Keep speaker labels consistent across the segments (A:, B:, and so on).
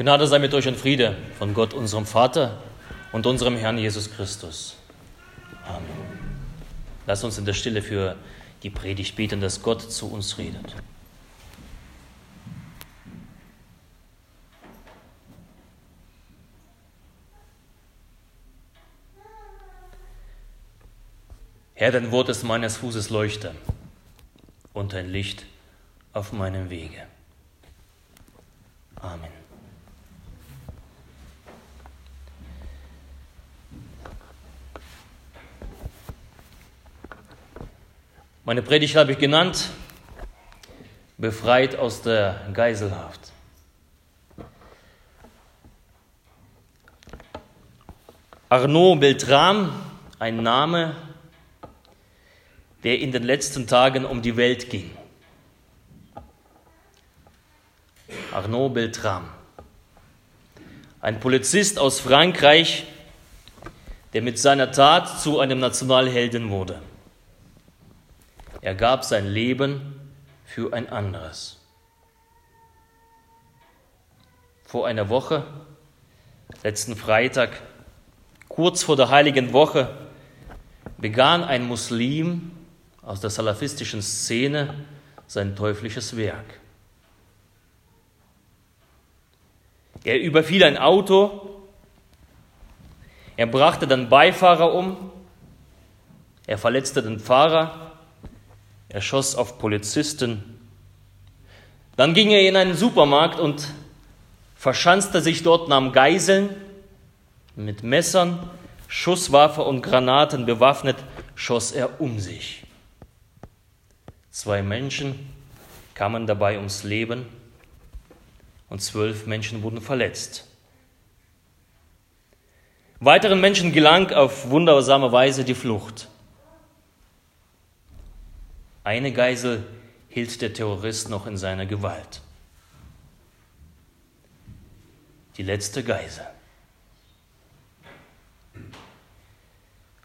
A: Gnade sei mit euch und Friede von Gott, unserem Vater und unserem Herrn Jesus Christus. Amen. Lass uns in der Stille für die Predigt beten, dass Gott zu uns redet. Herr, dein Wort ist meines Fußes Leuchter und ein Licht auf meinem Wege. Amen. Meine Predigt habe ich genannt, befreit aus der Geiselhaft. Arnaud Beltram, ein Name, der in den letzten Tagen um die Welt ging. Arnaud Beltram, ein Polizist aus Frankreich, der mit seiner Tat zu einem Nationalhelden wurde. Er gab sein Leben für ein anderes. Vor einer Woche, letzten Freitag, kurz vor der heiligen Woche, begann ein Muslim aus der salafistischen Szene sein teuflisches Werk. Er überfiel ein Auto, er brachte den Beifahrer um, er verletzte den Fahrer, er schoss auf Polizisten. Dann ging er in einen Supermarkt und verschanzte sich dort, nahm Geiseln mit Messern, Schusswaffe und Granaten bewaffnet, schoss er um sich. Zwei Menschen kamen dabei ums Leben und zwölf Menschen wurden verletzt. Weiteren Menschen gelang auf wundersame Weise die Flucht. Eine Geisel hielt der Terrorist noch in seiner Gewalt. Die letzte Geisel.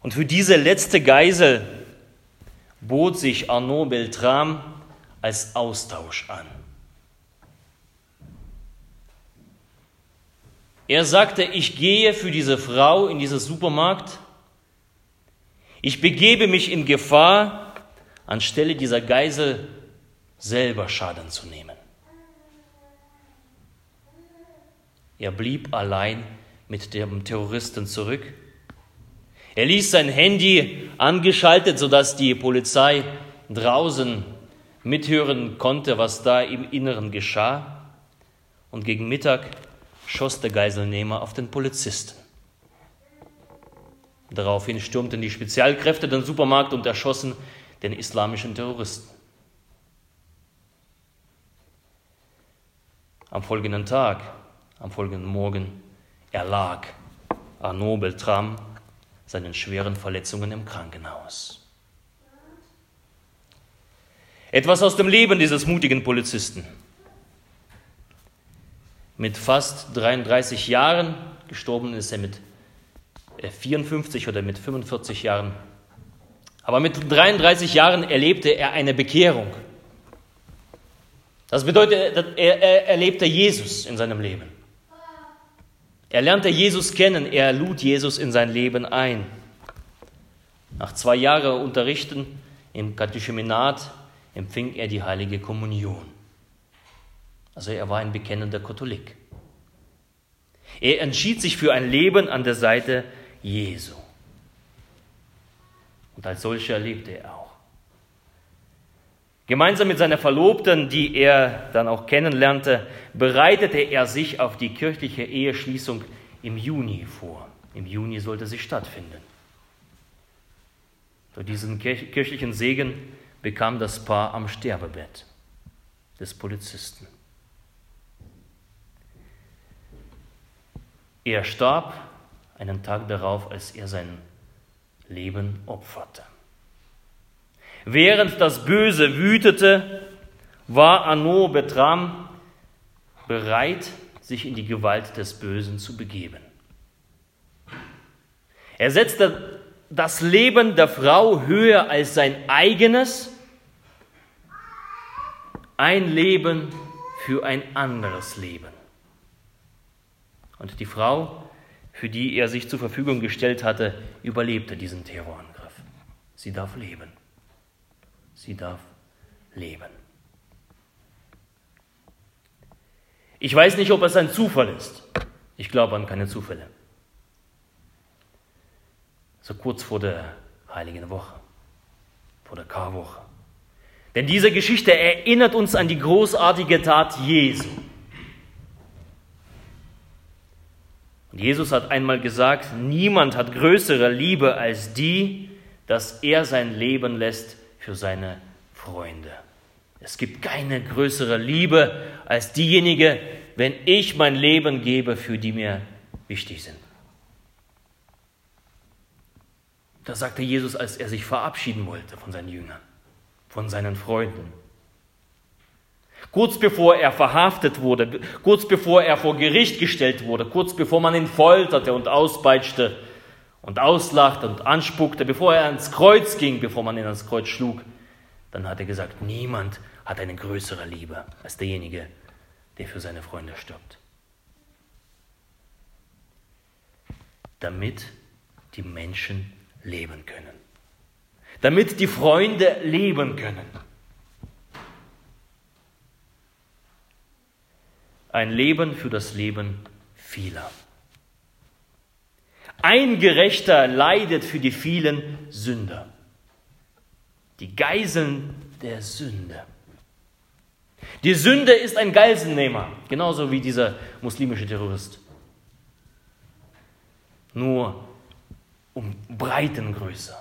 A: Und für diese letzte Geisel bot sich Arnaud Beltram als Austausch an. Er sagte, ich gehe für diese Frau in diesen Supermarkt, ich begebe mich in Gefahr, anstelle dieser Geisel selber Schaden zu nehmen. Er blieb allein mit dem Terroristen zurück. Er ließ sein Handy angeschaltet, sodass die Polizei draußen mithören konnte, was da im Inneren geschah. Und gegen Mittag schoss der Geiselnehmer auf den Polizisten. Daraufhin stürmten die Spezialkräfte den Supermarkt und erschossen den islamischen Terroristen. Am folgenden Tag, am folgenden Morgen erlag Arnaud Beltram seinen schweren Verletzungen im Krankenhaus. Etwas aus dem Leben dieses mutigen Polizisten. Mit fast 33 Jahren, gestorben ist er mit 54 oder mit 45 Jahren, aber mit 33 Jahren erlebte er eine Bekehrung. Das bedeutet, er, er erlebte Jesus in seinem Leben. Er lernte Jesus kennen, er lud Jesus in sein Leben ein. Nach zwei Jahren Unterrichten im Katechumenat empfing er die heilige Kommunion. Also er war ein bekennender Katholik. Er entschied sich für ein Leben an der Seite Jesu. Und als solcher lebte er auch. Gemeinsam mit seiner Verlobten, die er dann auch kennenlernte, bereitete er sich auf die kirchliche Eheschließung im Juni vor. Im Juni sollte sie stattfinden. Durch diesen kirchlichen Segen bekam das Paar am Sterbebett des Polizisten. Er starb einen Tag darauf, als er seinen Leben opferte. Während das Böse wütete, war Arnaud Betram bereit, sich in die Gewalt des Bösen zu begeben. Er setzte das Leben der Frau höher als sein eigenes, ein Leben für ein anderes Leben. Und die Frau, für die er sich zur Verfügung gestellt hatte, überlebte diesen Terrorangriff. Sie darf leben. Sie darf leben. Ich weiß nicht, ob es ein Zufall ist. Ich glaube an keine Zufälle. So kurz vor der Heiligen Woche, vor der Karwoche. Denn diese Geschichte erinnert uns an die großartige Tat Jesu. Und Jesus hat einmal gesagt, niemand hat größere Liebe als die, dass er sein Leben lässt für seine Freunde. Es gibt keine größere Liebe als diejenige, wenn ich mein Leben gebe für die mir wichtig sind. Das sagte Jesus, als er sich verabschieden wollte von seinen Jüngern, von seinen Freunden. Kurz bevor er verhaftet wurde, kurz bevor er vor Gericht gestellt wurde, kurz bevor man ihn folterte und auspeitschte und auslachte und anspuckte, bevor er ans Kreuz ging, bevor man ihn ans Kreuz schlug, dann hat er gesagt, niemand hat eine größere Liebe als derjenige, der für seine Freunde stirbt. Damit die Menschen leben können. Damit die Freunde leben können. Ein Leben für das Leben vieler. Ein Gerechter leidet für die vielen Sünder. Die Geiseln der Sünde. Die Sünde ist ein Geiselnehmer, genauso wie dieser muslimische Terrorist. Nur um Breitengröße,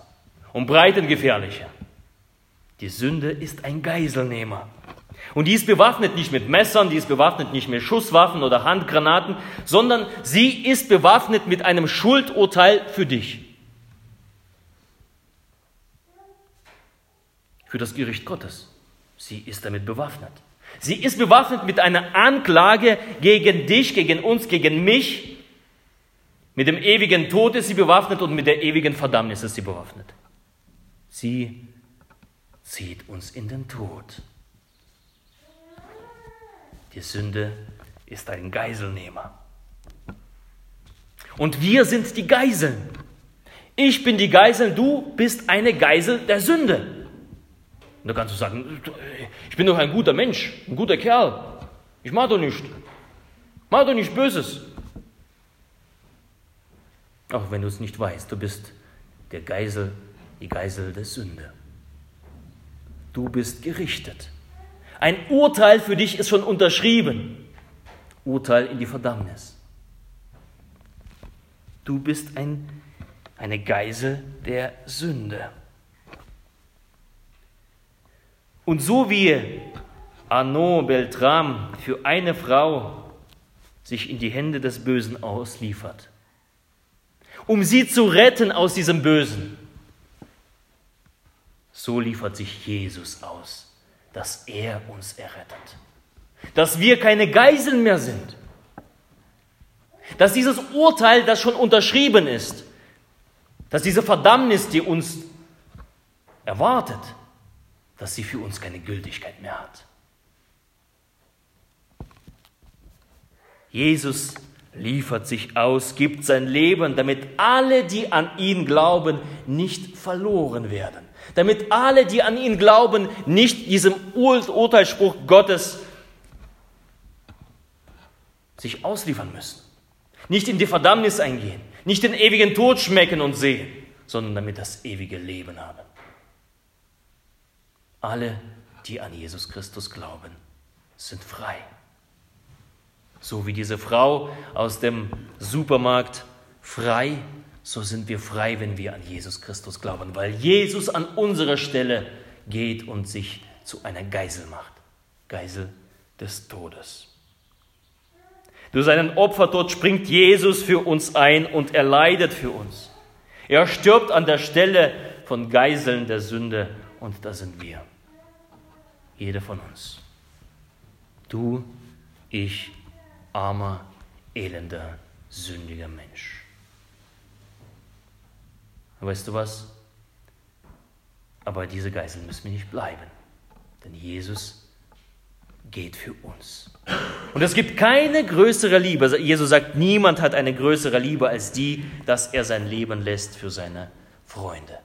A: um Breitengefährlicher. Die Sünde ist ein Geiselnehmer. Und die ist bewaffnet nicht mit Messern, die ist bewaffnet nicht mit Schusswaffen oder Handgranaten, sondern sie ist bewaffnet mit einem Schuldurteil für dich. Für das Gericht Gottes. Sie ist damit bewaffnet. Sie ist bewaffnet mit einer Anklage gegen dich, gegen uns, gegen mich. Mit dem ewigen Tod ist sie bewaffnet und mit der ewigen Verdammnis ist sie bewaffnet. Sie zieht uns in den Tod. Die Sünde ist ein Geiselnehmer. Und wir sind die Geiseln. Ich bin die Geisel, du bist eine Geisel der Sünde. Und da kannst du sagen, ich bin doch ein guter Mensch, ein guter Kerl. Ich mach doch nichts. Mach doch nichts Böses. Auch wenn du es nicht weißt, du bist der Geisel, die Geisel der Sünde. Du bist gerichtet. Ein Urteil für dich ist schon unterschrieben. Urteil in die Verdammnis. Du bist ein, eine Geisel der Sünde. Und so wie Arnaud Beltram für eine Frau sich in die Hände des Bösen ausliefert, um sie zu retten aus diesem Bösen, so liefert sich Jesus aus, dass er uns errettet, dass wir keine Geiseln mehr sind, dass dieses Urteil, das schon unterschrieben ist, dass diese Verdammnis, die uns erwartet, dass sie für uns keine Gültigkeit mehr hat. Jesus liefert sich aus, gibt sein Leben, damit alle, die an ihn glauben, nicht verloren werden. Damit alle, die an ihn glauben, nicht diesem Ur Urteilsspruch Gottes sich ausliefern müssen. Nicht in die Verdammnis eingehen, nicht den ewigen Tod schmecken und sehen, sondern damit das ewige Leben haben. Alle, die an Jesus Christus glauben, sind frei. So wie diese Frau aus dem Supermarkt frei, so sind wir frei, wenn wir an Jesus Christus glauben, weil Jesus an unserer Stelle geht und sich zu einer Geisel macht. Geisel des Todes. Durch seinen Opfertod springt Jesus für uns ein und er leidet für uns. Er stirbt an der Stelle von Geiseln der Sünde und da sind wir. Jeder von uns. Du, ich, armer, elender, sündiger Mensch. Weißt du was? Aber diese Geiseln müssen wir nicht bleiben. Denn Jesus geht für uns. Und es gibt keine größere Liebe. Jesus sagt, niemand hat eine größere Liebe als die, dass er sein Leben lässt für seine Freunde.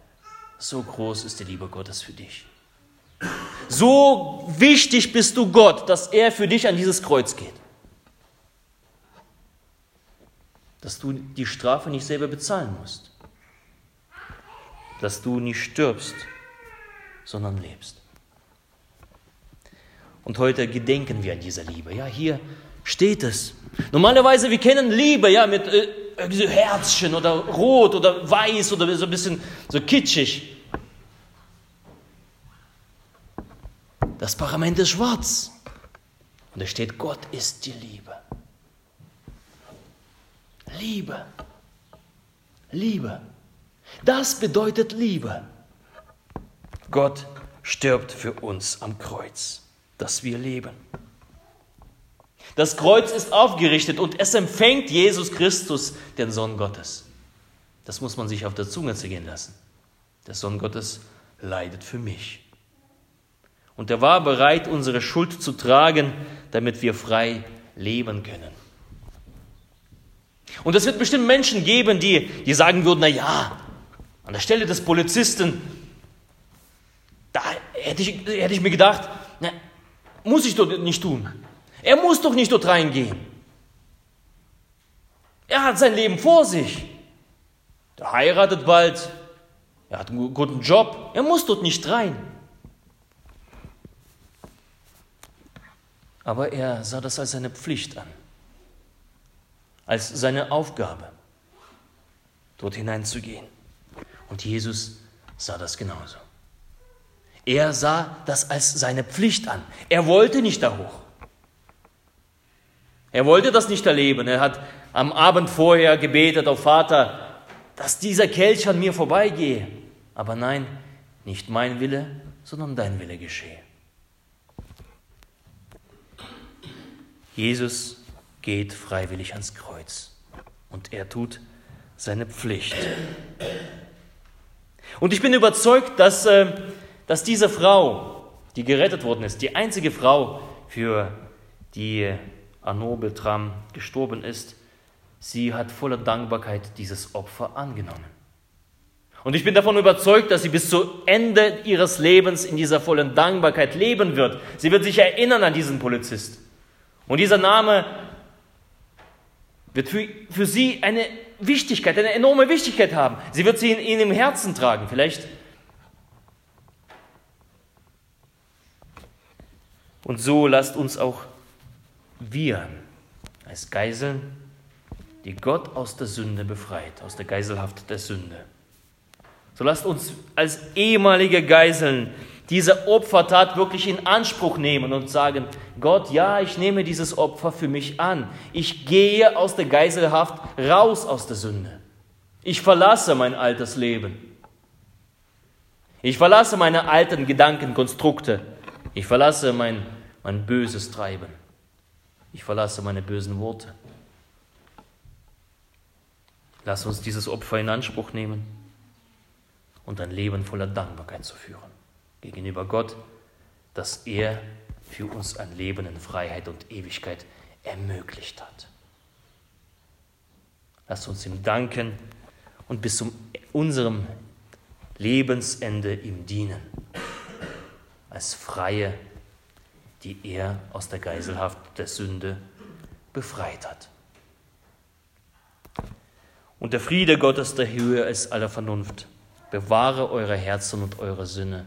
A: So groß ist die Liebe Gottes für dich. So wichtig bist du Gott, dass er für dich an dieses Kreuz geht. Dass du die Strafe nicht selber bezahlen musst. Dass du nicht stirbst, sondern lebst. Und heute gedenken wir an dieser Liebe. Ja, hier steht es. Normalerweise, wir kennen Liebe, ja, mit äh, so Herzchen oder rot oder weiß oder so ein bisschen so kitschig. Das Parament ist schwarz. Und da steht, Gott ist die Liebe. Liebe. Liebe. Das bedeutet Liebe. Gott stirbt für uns am Kreuz, dass wir leben. Das Kreuz ist aufgerichtet und es empfängt Jesus Christus, den Sohn Gottes. Das muss man sich auf der Zunge zergehen lassen. Der Sohn Gottes leidet für mich. Und er war bereit, unsere Schuld zu tragen, damit wir frei leben können. Und es wird bestimmt Menschen geben, die, die sagen würden, na ja, an der Stelle des Polizisten, da hätte ich, hätte ich mir gedacht, na, muss ich doch nicht tun. Er muss doch nicht dort reingehen. Er hat sein Leben vor sich. Er heiratet bald. Er hat einen guten Job. Er muss dort nicht rein. Aber er sah das als seine Pflicht an, als seine Aufgabe, dort hineinzugehen. Und Jesus sah das genauso. Er sah das als seine Pflicht an. Er wollte nicht da hoch. Er wollte das nicht erleben. Er hat am Abend vorher gebetet, auf Vater, dass dieser Kelch an mir vorbeigehe. Aber nein, nicht mein Wille, sondern dein Wille geschehe. Jesus geht freiwillig ans Kreuz und er tut seine Pflicht. Und ich bin überzeugt, dass, äh, dass diese Frau, die gerettet worden ist, die einzige Frau, für die Arnaud Beltram gestorben ist, sie hat voller Dankbarkeit dieses Opfer angenommen. Und ich bin davon überzeugt, dass sie bis zu Ende ihres Lebens in dieser vollen Dankbarkeit leben wird. Sie wird sich erinnern an diesen Polizist. Und dieser Name wird für, für sie eine Wichtigkeit, eine enorme Wichtigkeit haben. Sie wird sie in, in ihrem Herzen tragen. Vielleicht Und so lasst uns auch wir als Geiseln, die Gott aus der Sünde befreit, aus der Geiselhaft der Sünde. So lasst uns als ehemalige Geiseln diese Opfertat wirklich in Anspruch nehmen und sagen, Gott, ja, ich nehme dieses Opfer für mich an. Ich gehe aus der Geiselhaft raus aus der Sünde. Ich verlasse mein altes Leben. Ich verlasse meine alten Gedankenkonstrukte. Ich verlasse mein, mein böses Treiben. Ich verlasse meine bösen Worte. Lass uns dieses Opfer in Anspruch nehmen und ein Leben voller Dankbarkeit zu führen gegenüber Gott, dass er für uns ein Leben in Freiheit und Ewigkeit ermöglicht hat. Lass uns ihm danken und bis zu unserem Lebensende ihm dienen, als Freie, die er aus der Geiselhaft der Sünde befreit hat. Und der Friede Gottes, der höher ist aller Vernunft, bewahre eure Herzen und eure Sinne